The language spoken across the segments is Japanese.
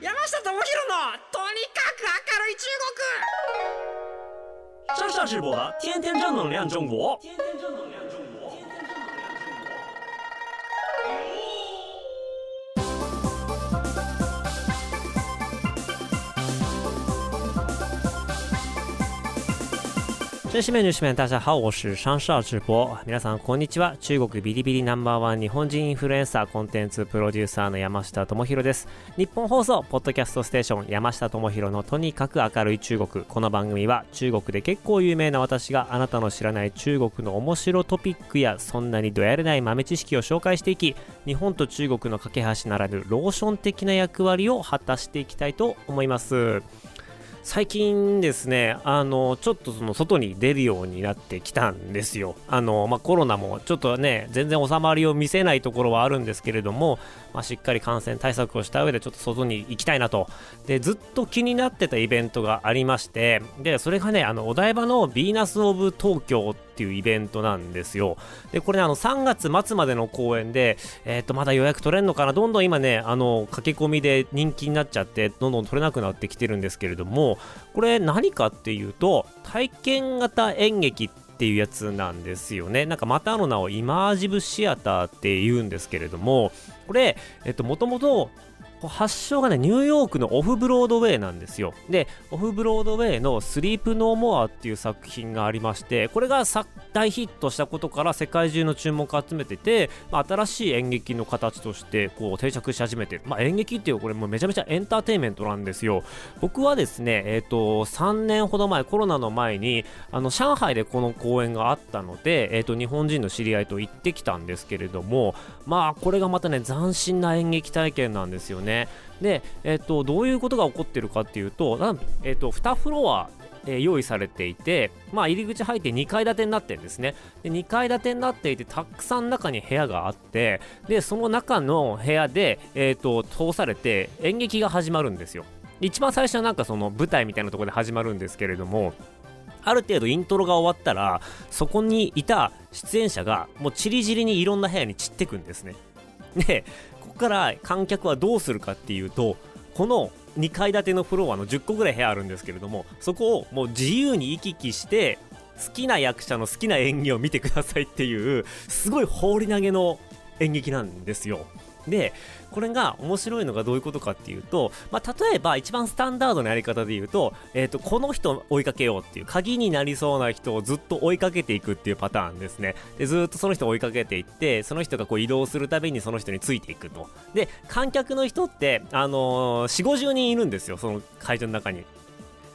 山下智博のとにかく明るい中国。上下直播的天天正能量中国。天天正能量女子面女子面大家好我是上少直播皆さんこんにちは。中国ビリビリナンバーワン日本人インフルエンサーコンテンツプロデューサーの山下智博です。日本放送ポッドキャストステーション山下智博のとにかく明るい中国。この番組は中国で結構有名な私があなたの知らない中国の面白トピックやそんなにどやれない豆知識を紹介していき日本と中国の架け橋ならぬローション的な役割を果たしていきたいと思います。最近ですね、あの、ちょっとその外に出るようになってきたんですよ。あの、まあ、コロナもちょっとね、全然収まりを見せないところはあるんですけれども、まあ、しっかり感染対策をした上でちょっと外に行きたいなと。で、ずっと気になってたイベントがありまして、で、それがね、あの、お台場のヴィーナス・オブ・東京っていうイベントなんですよ。で、これね、あの、3月末までの公演で、え、ー、と、まだ予約取れんのかな？どんどん今ね、あの、駆け込みで人気になっちゃって、どんどん取れなくなってきてるんですけれども、これ何かっていうと、体験型演劇っていうやつなんですよね。なんかまたの名をイマージブシアターって言うんですけれども、これ、えっと、もともと発祥がね、ニューヨークのオフブロードウェイなんですよ。で、オフブロードウェイのスリープノーモアっていう作品がありまして、これが大ヒットしたことから世界中の注目を集めてて、まあ、新しい演劇の形としてこう定着し始めてる。まあ、演劇っていうこれもうめちゃめちゃエンターテインメントなんですよ。僕はですね、えっ、ー、と、3年ほど前、コロナの前に、あの、上海でこの公演があったので、えっ、ー、と、日本人の知り合いと行ってきたんですけれども、まあ、これがまたね、斬新な演劇体験なんですよね。ね。で、えっ、と、どういうことが起こってるかっていうと、えっ、と、2フロアえー、用意されていて、まあ、入り口入って2階建てになってるんですね。で2階建てになっていてたくさん中に部屋があってでその中の部屋で、えーと、通されて演劇が始まるんですよ。一番最初はなんかその舞台みたいなとこで始まるんですけれどもある程度イントロが終わったらそこにいた出演者がもうちりぢりにいろんな部屋に散ってくんですね。でここから観客はどうするかっていうとこの2階建てのフロアの10個ぐらい部屋あるんですけれどもそこをもう自由に行き来して好きな役者の好きな演技を見てくださいっていうすごい放り投げの演劇なんですよ。でこれが面白いのがどういうことかっていうと、まあ、例えば一番スタンダードなやり方で言うと,、えーと、この人を追いかけようっていう鍵になりそうな人をずっと追いかけていくっていうパターンですね。でずっとその人を追いかけていってその人がこう移動するたびにその人についていくと。で観客の人ってあのー、4 5 0人いるんですよその会場の中に。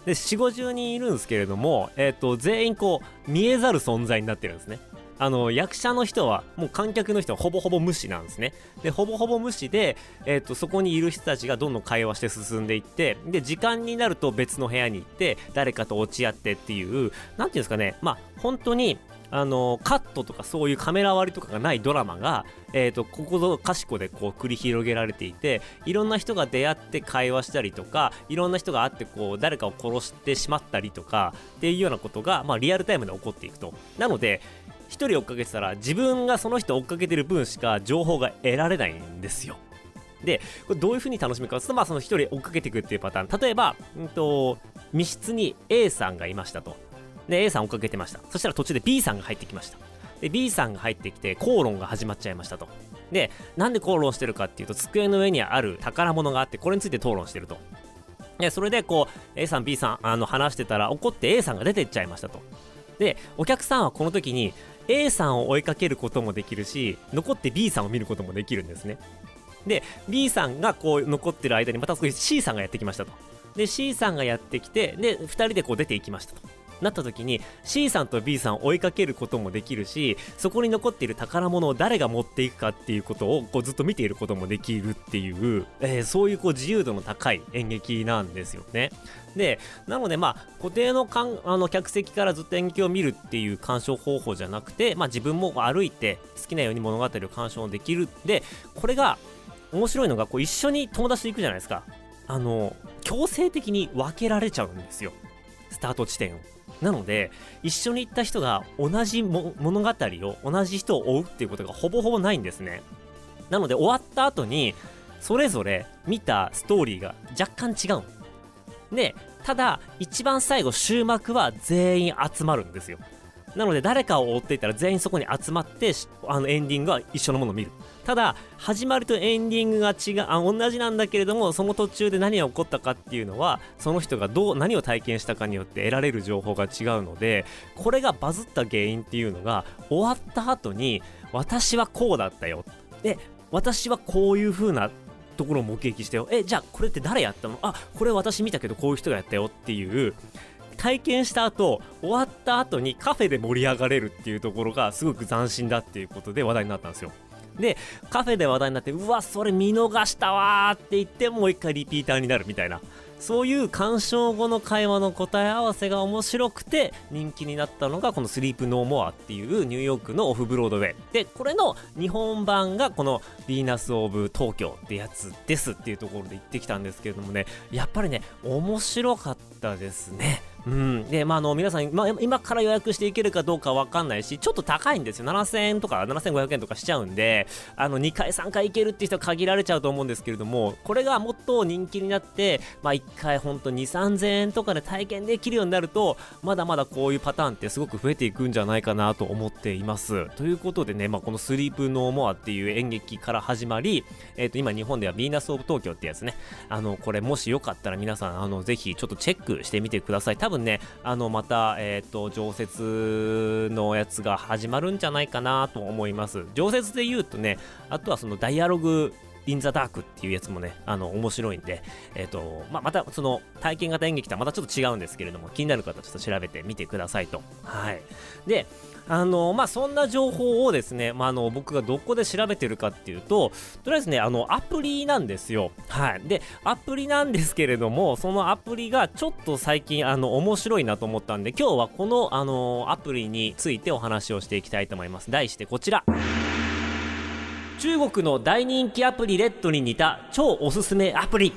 で4 5 0人いるんですけれども、えーと全員こう見えざる存在になってるんですね。あの役者の人はもう観客の人はほぼほぼ無視なんですね。でほぼほぼ無視で、えーと、そこにいる人たちがどんどん会話して進んでいってで時間になると別の部屋に行って誰かと落ち合ってっていう何ていうんですかね。まあ本当にあのカットとかそういうカメラ割りとかがないドラマが、えーと、ここぞかしこでこう繰り広げられていていろんな人が出会って会話したりとかいろんな人が会ってこう誰かを殺してしまったりとかっていうようなことが、まあ、リアルタイムで起こっていくと。なので1人追っかけてたら自分がその人追っかけてる分しか情報が得られないんですよ。でこれどういう風に楽しむかというと、まあ、その1人追っかけていくっていうパターン。例えば、うんと、密室に A さんがいましたと。で A さん追っかけてました。そしたら途中で B さんが入ってきました。で B さんが入ってきて口論が始まっちゃいましたと。でなんで口論してるかっていうと机の上にある宝物があってこれについて討論してると。でそれでこう A さん B さんあの話してたら怒って A さんが出てっちゃいましたと。でお客さんはこの時に A さんを追いかけることもできるし残って B さんを見ることもできるんですね。で B さんがこう残ってる間にまた少し C さんがやってきましたと。で C さんがやってきてで2人でこう出ていきましたと。なった時に C さんと B さんを追いかけることもできるしそこに残っている宝物を誰が持っていくかっていうことをこうずっと見ていることもできるっていう、えー、そういうこう自由度の高い演劇なんですよね。でなのでまあ固定のかんあの客席からずっと演劇を見るっていう鑑賞方法じゃなくて、まあ、自分も歩いて好きなように物語を鑑賞できる。でこれが面白いのがこう一緒に友達と行くじゃないですか。あの強制的に分けられちゃうんですよ。スタート地点を。なので一緒に行った人が同じ物語を同じ人を追うっていうことがほぼほぼないんですね。なので終わった後にそれぞれ見たストーリーが若干違うでただ一番最後終幕は全員集まるんですよ。なので誰かを追っていたら全員そこに集まってあのエンディングは一緒のものを見る。ただ始まりとエンディングが違うあ同じなんだけれどもその途中で何が起こったかっていうのはその人がどう何を体験したかによって得られる情報が違うのでこれがバズった原因っていうのが終わった後に私はこうだったよ。で私はこういう風なところを目撃したよ。えじゃあこれって誰やったの？あこれ私見たけどこういう人がやったよっていう体験した後終わった後にカフェで盛り上がれるっていうところがすごく斬新だっていうことで話題になったんですよ。でカフェで話題になってうわそれ見逃したわって言ってもう一回リピーターになるみたいな。そういう鑑賞後の会話の答え合わせが面白くて人気になったのがこのスリープノーモアっていうニューヨークのオフブロードウェイ。でこれの日本版がこのヴィーナス・オブ・東京ってやつですっていうところで言ってきたんですけれどもねやっぱりね面白かったですね。うん、で、まあ、あの皆さん、まあ、今から予約していけるかどうかわかんないし、ちょっと高いんですよ。7000円とか7500円とかしちゃうんで、あの2回、3回行けるって人は限られちゃうと思うんですけれども、これがもっと人気になって、まあ、1回本当2、3000円とかで体験できるようになると、まだまだこういうパターンってすごく増えていくんじゃないかなと思っています。ということでね、まあ、このスリープノーモアっていう演劇から始まり、え、ー、と、今日本ではヴィーナス・オブ・東京ってやつね、あの、これもしよかったら皆さん、あの、ぜひちょっとチェックしてみてください。多分ね、あの、また、えっ、ー、と、常設のやつが始まるんじゃないかなと思います。常設で言うとね、あとはそのダイアログインザダークっていうやつもね、あの、面白いんで、えっ、ー、と、まあ、また、その、体験型演劇とはまたちょっと違うんですけれども、気になる方はちょっと調べてみてくださいと。はい。で、あのまあ、そんな情報をですね、まあ、あの僕がどこで調べてるかっていうと、とりあえずね、あのアプリなんですよ。はい。で、アプリなんですけれども、そのアプリがちょっと最近、あの、面白いなと思ったんで、今日はこの、あのアプリについてお話をしていきたいと思います。題してこちら。中国の大人気アプリレッドに似た超おすすめアプリ。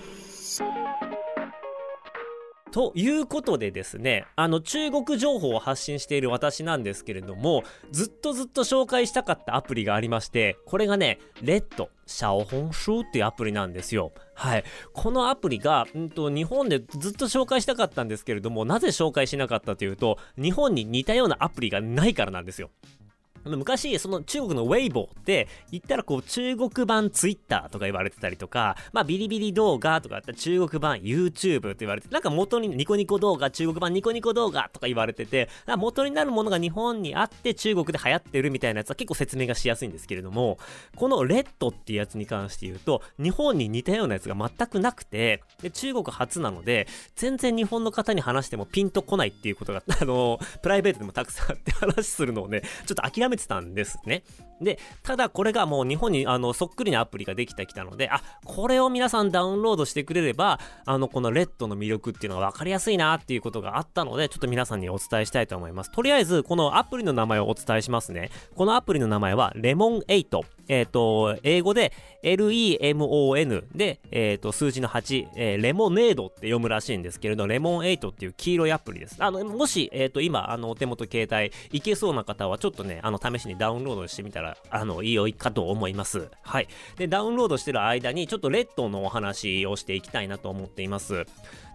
ということでですね、あの中国情報を発信している私なんですけれども、ずっとずっと紹介したかったアプリがありまして、これがね、レッド、シャオホンシュっていうアプリなんですよ。はい。このアプリが、うんと、日本でずっと紹介したかったんですけれども、なぜ紹介しなかったというと、日本に似たようなアプリがないからなんですよ。昔、その中国のウェイボーって言ったらこう中国版ツイッターとか言われてたりとか、まあビリビリ動画とかあったら中国版 YouTube って言われて、なんか元にニコニコ動画、中国版ニコニコ動画とか言われてて、元になるものが日本にあって中国で流行ってるみたいなやつは結構説明がしやすいんですけれども、このレッドっていうやつに関して言うと、日本に似たようなやつが全くなくて、で中国初なので、全然日本の方に話してもピンとこないっていうことが、あの、プライベートでもたくさんあって話するのをね、ちょっと諦めてたんですね。で、ただこれがもう日本にあのそっくりなアプリができてきたので、あ、これを皆さんダウンロードしてくれれば、あの、このレッドの魅力っていうのが分かりやすいなっていうことがあったので、ちょっと皆さんにお伝えしたいと思います。とりあえず、このアプリの名前をお伝えしますね。このアプリの名前は、レモン8。えっ、ー、と、英語で LEMON で、えっ、ー、と、数字の8、えー、レモネードって読むらしいんですけれど、レモン8っていう黄色いアプリです。あの、もし、えっ、と、今、あの、お手元携帯いけそうな方は、ちょっとね、あの、試しにダウンロードしてみたら、あの、いいよいかと思います。はい。で、ダウンロードしてる間に、ちょっとレッドのお話をしていきたいなと思っています。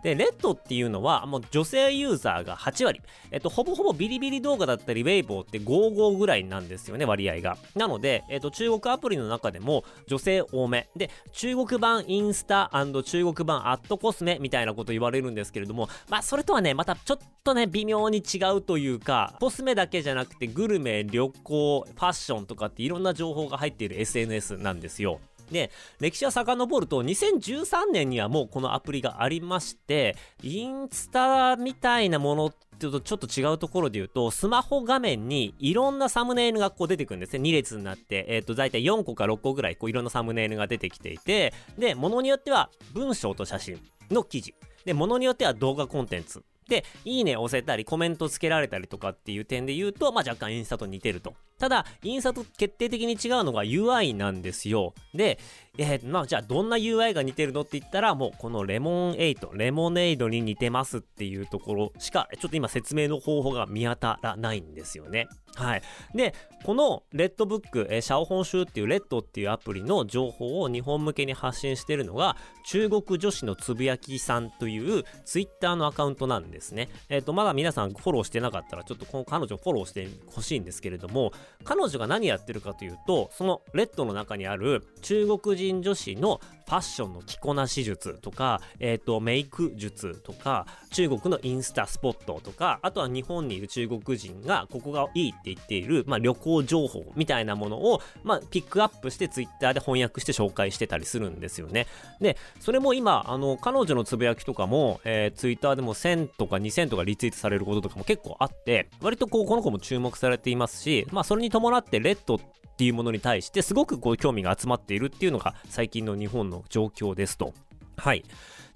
で、レッドっていうのは、もう女性ユーザーが8割。えっと、ほぼほぼビリビリ動画だったり、ウェイボーって55ぐらいなんですよね、割合が。なので、えっと、中国アプリの中でも女性多め。で、中国版インスタ中国版アットコスメみたいなこと言われるんですけれども、まあ、それとはね、またちょっとね、微妙に違うというか、コスメだけじゃなくて、グルメ、旅行、ファッションとかっていろんな情報が入っている SNS なんですよ。で、歴史は遡ると、2013年にはもうこのアプリがありまして、インスタみたいなものっていうとちょっと違うところで言うと、スマホ画面にいろんなサムネイルがこう出てくるんですね。2列になって、えっ、ー、と、大体4個か6個ぐらいこういろんなサムネイルが出てきていて、で、ものによっては文章と写真の記事。で、ものによっては動画コンテンツ。で、いいね押せたり、コメントつけられたりとかっていう点で言うと、まあ若干インスタと似てると。ただ、インスタと決定的に違うのが UI なんですよ。で、えー、まあじゃあどんな UI が似てるのって言ったら、もうこのレモン8、レモネードに似てますっていうところしか、ちょっと今説明の方法が見当たらないんですよね。はい。で、このレッドブック、えー、シャオホンシューっていうレッドっていうアプリの情報を日本向けに発信してるのが、中国女子のつぶやきさんというツイッターのアカウントなんでですね。えっ、ー、と、まだ皆さんフォローしてなかったら、ちょっとこの彼女をフォローしてほしいんですけれども、彼女が何やってるかというと、そのレッドの中にある中国人女子のファッションの着こなし術とか、えっ、ー、と、メイク術とか、中国のインスタスポットとか、あとは日本にいる中国人がここがいいって言っている、まあ、旅行情報みたいなものを、まあ、ピックアップしてツイッターで翻訳して紹介してたりするんですよね。で、それも今、あの、彼女のつぶやきとかも、えー、ツイッターでも1000ととか2000とかリツイートされることとかも結構あって、割とこう、この子も注目されていますし、まあ、それに伴ってレッドっていうものに対してすごくこう興味が集まっているっていうのが最近の日本の状況ですと。はい。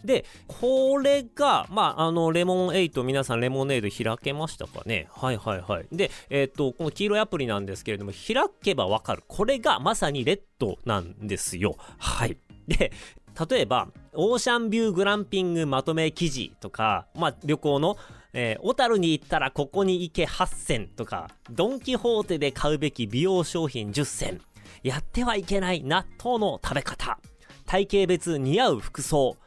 で、これが、まあ、あの、レモン8、皆さんレモネード開けましたかね？はいはいはい。で、えっ、と、この黄色いアプリなんですけれども、開けばわかる。これがまさにレッドなんですよ。はい。で、例えば、オーシャンビューグランピングまとめ記事とか、まあ、旅行のえー、小樽に行ったらここに行け8選とか、ドンキホーテで買うべき美容商品10選、やってはいけない納豆の食べ方、体型別似合う服装、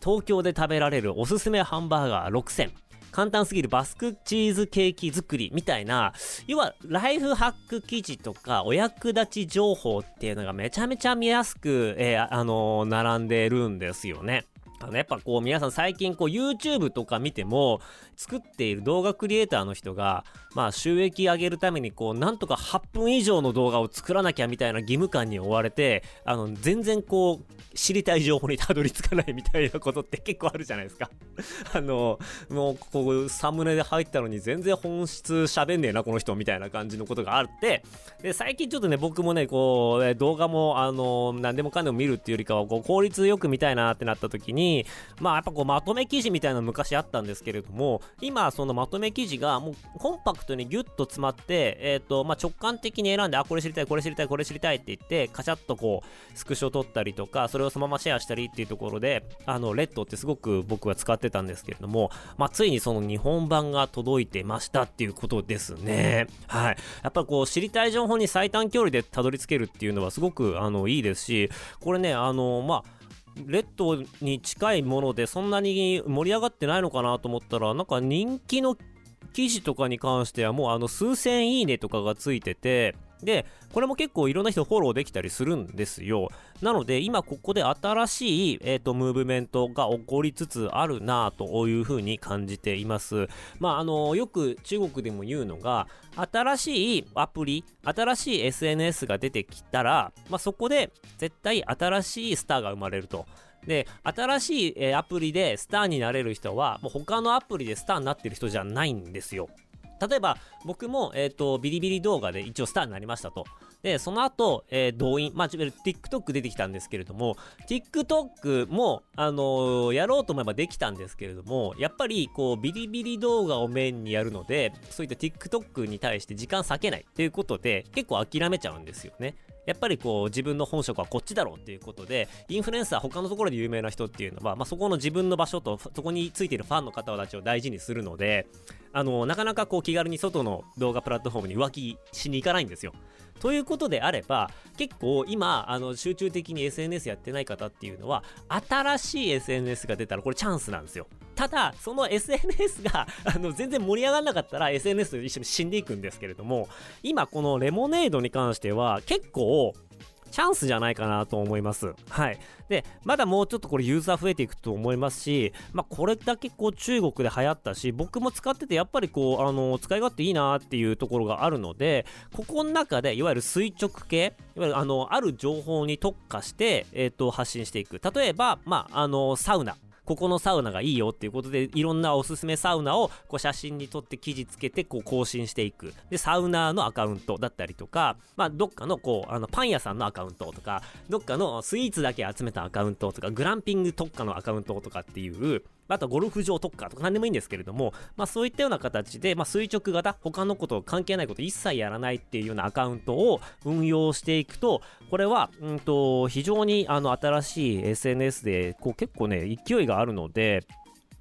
東京で食べられるおすすめハンバーガー6選、簡単すぎるバスクチーズケーキ作りみたいな、要はライフハック記事とかお役立ち情報っていうのがめちゃめちゃ見やすく、えー、あのー、並んでるんですよね。あのやっぱこう皆さん最近こう YouTube とか見ても作っている動画クリエイターの人がまあ収益上げるためにこうなんとか8分以上の動画を作らなきゃみたいな義務感に追われてあの全然こう知りたい情報にたどり着かないみたいなことって結構あるじゃないですか。あのもうこうサムネで入ったのに全然本質喋んねえなこの人みたいな感じのことがあって。で最近ちょっとね僕もねこう動画もあの何でもかんでも見るっていうよりかはこう効率よく見たいなってなった時ににまあやっぱこうまとめ記事みたいなの昔あったんですけれども、今そのまとめ記事がもうコンパクトにギュッと詰まって、えっ、ー、と、まあ直感的に選んで、あ、これ知りたい、これ知りたい、これ知りたいって言って、カチャッとこう、スクショ取ったりとか、それをそのままシェアしたりっていうところで、あの、レッドってすごく僕は使ってたんですけれども、まあついにその日本版が届いてましたっていうことですね。はい。やっぱこう、知りたい情報に最短距離でたどり着けるっていうのはすごく、あの、いいですし、これね、あの、まあ、レッドに近いものでそんなに盛り上がってないのかなと思ったらなんか人気の記事とかに関してはもうあの数千いいねとかがついててで、これも結構いろんな人フォローできたりするんですよ。なので、今ここで新しい、えっ、ー、と、ムーブメントが起こりつつあるなというふうに感じています。まあ、あの、よく中国でも言うのが、新しいアプリ、新しい SNS が出てきたら、まあ、そこで絶対新しいスターが生まれると。で、新しい、えー、アプリでスターになれる人は、もう他のアプリでスターになってる人じゃないんですよ。例えば、僕も、えっ、ー、と、ビリビリ動画で一応スターになりましたと。で、その後、えー、動員、まあ、TikTok 出てきたんですけれども、TikTok も、あのー、やろうと思えばできたんですけれども、やっぱり、こう、ビリビリ動画をメインにやるので、そういった TikTok に対して時間割けないっていうことで、結構諦めちゃうんですよね。やっぱりこう自分の本職はこっちだろうっていうことで、インフルエンサー他のところで有名な人っていうのは、まあ、そこの自分の場所とそこについているファンの方たちを大事にするので、あの、なかなかこう気軽に外の動画プラットフォームに浮気しに行かないんですよ。ということであれば、結構今、あの、集中的に SNS やってない方っていうのは、新しい SNS が出たらこれチャンスなんですよ。ただ、その SNS が、あの、全然盛り上がらなかったら SNS と一緒に死んでいくんですけれども、今このレモネードに関しては、結構、チャンスじゃないかなと思います。はい。で、まだもうちょっとこれユーザー増えていくと思いますし、まあこれだけこう中国で流行ったし、僕も使っててやっぱりこう、あの、使い勝手いいなっていうところがあるので、ここの中でいわゆる垂直系、いわゆるあの、ある情報に特化して、えっ、ー、と、発信していく。例えば、まあ、あの、サウナ。ここのサウナがいいよっていうことで、いろんなおすすめサウナをこう写真に撮って記事つけてこう更新していく。で、サウナーのアカウントだったりとか、まあ、どっかのこう、あの、パン屋さんのアカウントとか、どっかのスイーツだけ集めたアカウントとか、グランピング特化のアカウントとかっていう、あとゴルフ場特化とか何でもいいんですけれども、まあそういったような形で、まあ垂直型、他のこと関係ないこと一切やらないっていうようなアカウントを運用していくと、これは、うんと、非常にあの新しい SNS で、こう結構ね、勢いがあるので、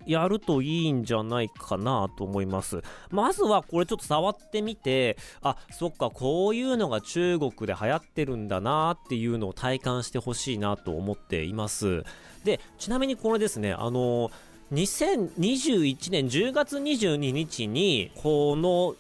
やるといいんじゃないかなと思います。まずはこれちょっと触ってみて、あ、そっか、こういうのが中国で流行ってるんだなっていうのを体感してほしいなと思っています。で、ちなみにこれですね、あの2021年10月22日に、この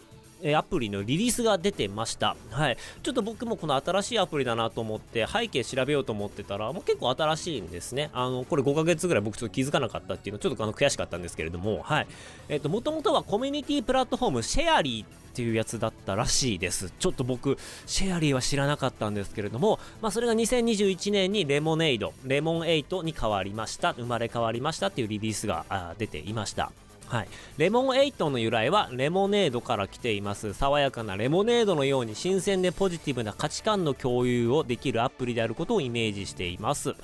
アプリのリリースが出てました。はい。ちょっと僕もこの新しいアプリだなと思って背景調べようと思ってたら、もう結構新しいんですね。あの、これ5ヶ月ぐらい僕ちょっと気づかなかったっていうのちょっとあの悔しかったんですけれども、はい。えっ、と、もともとはコミュニティプラットフォームシェアリーっていうやつだったらしいです。ちょっと僕、シェアリーは知らなかったんですけれども、まあそれが2021年にレモネイド、レモン8に変わりました、生まれ変わりましたっていうリリースが出ていました。はい。レモンエイトの由来はレモネードから来ています。爽やかなレモネードのように新鮮でポジティブな価値観の共有をできるアプリであることをイメージしています。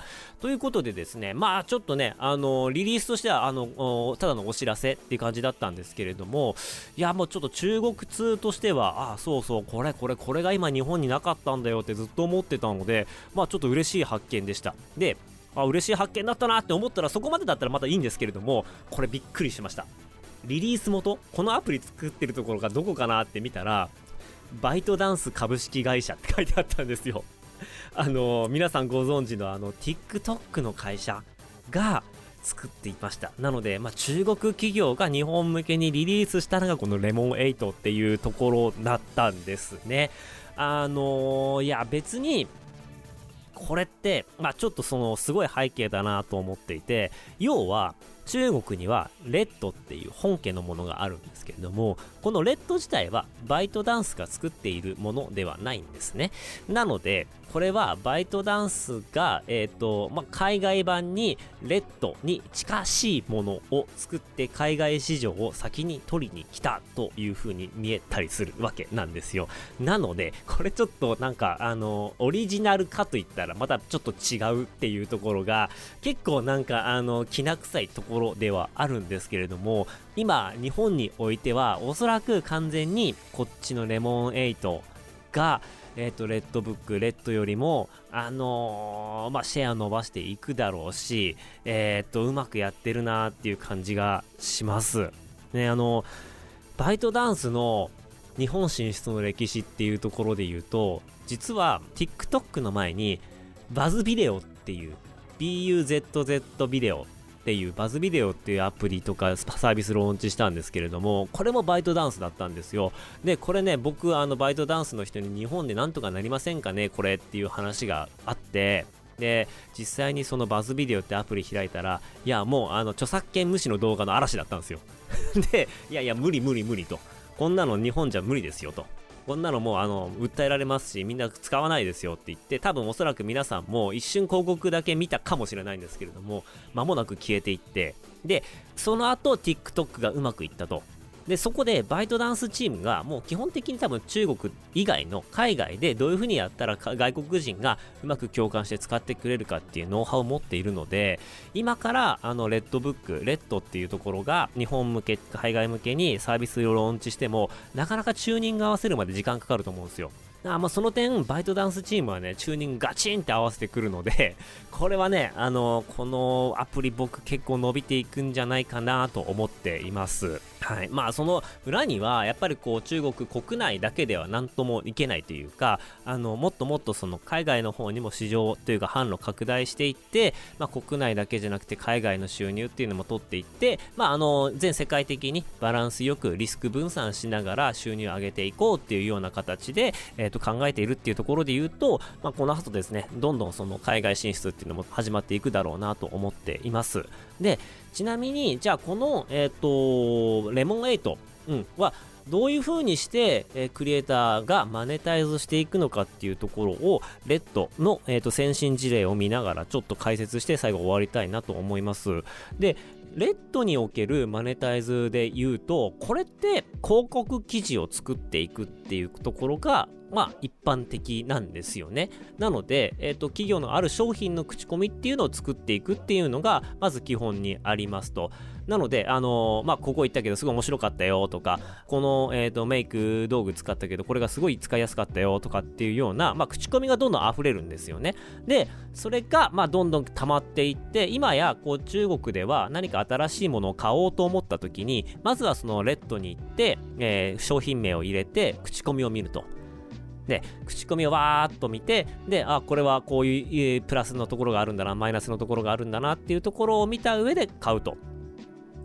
ということでですね、まあちょっとね、あの、リリースとしては、あの、ただのお知らせっていう感じだったんですけれども、いや、もうちょっと中国通としては、あ、そうそう、これこれこれが今日本になかったんだよってずっと思ってたので、まあちょっと嬉しい発見でした。で、あ嬉しい発見だったなって思ったらそこまでだったらまたいいんですけれどもこれびっくりしました。リリース元このアプリ作ってるところがどこかなって見たらバイトダンス株式会社って書いてあったんですよ。あの皆さんご存知のあの TikTok の会社が作っていました。なので、まあ、中国企業が日本向けにリリースしたのがこのレモン8っていうところだったんですね。あのー、いや別にこれって、まあちょっとそのすごい背景だなと思っていて、要は中国にはレッドっていう本家のものがあるんですけれども、このレッド自体はバイトダンスが作っているものではないんですね。なので、これはバイトダンスが、えっ、ー、と、まあ、海外版にレッドに近しいものを作って海外市場を先に取りに来たという風に見えたりするわけなんですよ。なので、これちょっとなんか、あの、オリジナルかといったらまたちょっと違うっていうところが結構なんか、あの、きな臭いところころではあるんですけれども、今、日本においてはおそらく完全にこっちのレモン8が、えっ、ー、と、レッドブック、レッドよりも、あのー、まあ、シェア伸ばしていくだろうし、えっ、ー、と、うまくやってるなっていう感じがします。ね、あの、バイトダンスの日本進出の歴史っていうところで言うと、実は TikTok の前に、バズビデオっていう、BUZZ ビデオっていうバズビデオっていうアプリとかサービスローンチしたんですけれども、これもバイトダンスだったんですよ。で、これね、僕、あの、バイトダンスの人に日本でなんとかなりませんかね、これっていう話があって、で、実際にそのバズビデオってアプリ開いたら、いや、もう、あの、著作権無視の動画の嵐だったんですよ。で、いやいや、無理無理無理と。こんなの日本じゃ無理ですよと。こんなのもうあの訴えられますしみんな使わないですよって言って多分おそらく皆さんも一瞬広告だけ見たかもしれないんですけれども間もなく消えていってでその後 TikTok がうまくいったとで、そこでバイトダンスチームがもう基本的に多分中国以外の海外でどういうふうにやったら外国人がうまく共感して使ってくれるかっていうノウハウを持っているので、今からあのレッドブック、レッドっていうところが日本向け、海外向けにサービスをローンチしても、なかなかチューニング合わせるまで時間かかると思うんですよ。あまあ、その点、バイトダンスチームはね、チューニングガチンって合わせてくるので、これはね、あの、このアプリ僕結構伸びていくんじゃないかなと思っています。はい。まあ、その裏には、やっぱりこう、中国国内だけでは何ともいけないというか、あの、もっともっとその海外の方にも市場というか販路拡大していって、まあ、国内だけじゃなくて海外の収入っていうのも取っていって、まあ、あの、全世界的にバランスよくリスク分散しながら収入を上げていこうっていうような形で、えと考えているっていうところで言うと、まあ、この後ですね、どんどんその海外進出っていうのも始まっていくだろうなと思っています。で、ちなみに、じゃあこの、えっ、ー、と、レモン8、うん、は、どういう風にして、えー、クリエイターがマネタイズしていくのかっていうところを、レッドの、えーと、先進事例を見ながらちょっと解説して最後終わりたいなと思います。で、レッドにおけるマネタイズで言うと、これって広告記事を作っていくっていうところが、まあ一般的なんですよね。なので、え、ー、と、企業のある商品の口コミっていうのを作っていくっていうのが、まず基本にありますと。なので、あのー、まあ、ここ行ったけどすごい面白かったよとか、この、え、ー、と、メイク道具使ったけど、これがすごい使いやすかったよとかっていうような、まあ、口コミがどんどん溢れるんですよね。で、それが、まあ、どんどん溜まっていって、今や、こう、中国では何か新しいものを買おうと思った時に、まずはそのレッドに行って、えー、商品名を入れて、口コミを見ると。で、口コミをわーっと見て、で、あ、これはこういうプラスのところがあるんだな、マイナスのところがあるんだなっていうところを見た上で買うと。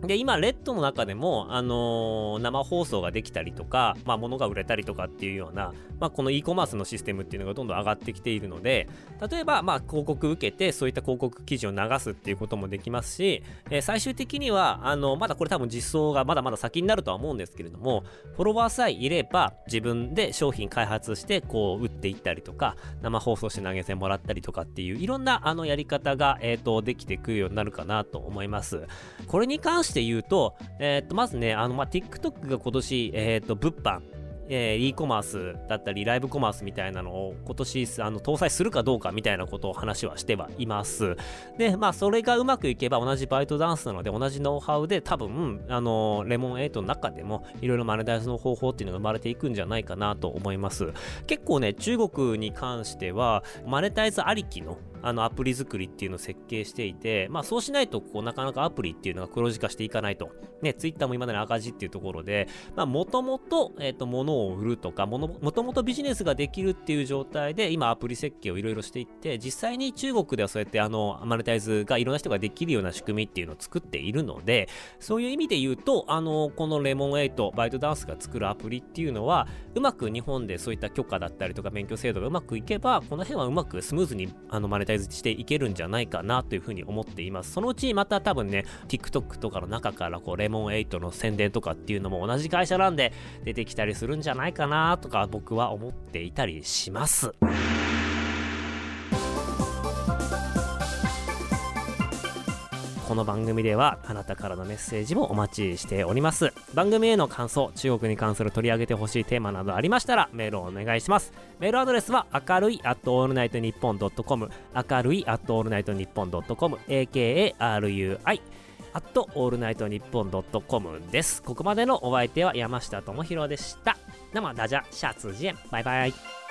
で、今、レッドの中でも、あのー、生放送ができたりとか、まあ、物が売れたりとかっていうような、まあ、この e コマースのシステムっていうのがどんどん上がってきているので、例えば、まあ、広告受けて、そういった広告記事を流すっていうこともできますし、えー、最終的には、あの、まだこれ多分実装がまだまだ先になるとは思うんですけれども、フォロワーさえいれば、自分で商品開発して、こう、売っていったりとか、生放送して投げ銭もらったりとかっていう、いろんな、あの、やり方が、えっ、と、できてくるようになるかなと思います。これに関して言うと、えー、っと、まずね、あの、まあ、TikTok が今年、えー、っと、物販、えー、e コマースだったり、ライブコマースみたいなのを今年、あの、搭載するかどうかみたいなことを話はしてはいます。で、まあ、それがうまくいけば同じバイトダンスなので、同じノウハウで多分、あの、レモン8の中でも、いろいろマネタイズの方法っていうのが生まれていくんじゃないかなと思います。結構ね、中国に関しては、マネタイズありきのあのアプリ作りっていうのを設計していて、まあそうしないとこうなかなかアプリっていうのが黒字化していかないと。ね、ツイッターも今までの赤字っていうところで、まあもともと、えっ、ー、と、物を売るとか、もともとビジネスができるっていう状態で、今アプリ設計をいろいろしていって、実際に中国ではそうやってあの、マネタイズがいろんな人ができるような仕組みっていうのを作っているので、そういう意味で言うと、あの、このレモン8、バイトダンスが作るアプリっていうのは、うまく日本でそういった許可だったりとか免許制度がうまくいけば、この辺はうまくスムーズにあのマネタイズしていけるんじゃないかなというふうに思っています。そのうちまた多分ね、TikTok とかの中からこう、レモン8の宣伝とかっていうのも同じ会社なんで出てきたりするんじゃないかなとか僕は思っていたりします。この番組ではあなたからのメッセージもお待ちしております番組への感想中国に関する取り上げてほしいテーマなどありましたらメールをお願いしますメールアドレスは明るい at allnightnippon.com 明るい at allnightnippon.com AKARUI アットオールナイトニッポンドットコムです。ここまでのお相手は山下智博でした。那么大家下次见，拜拜。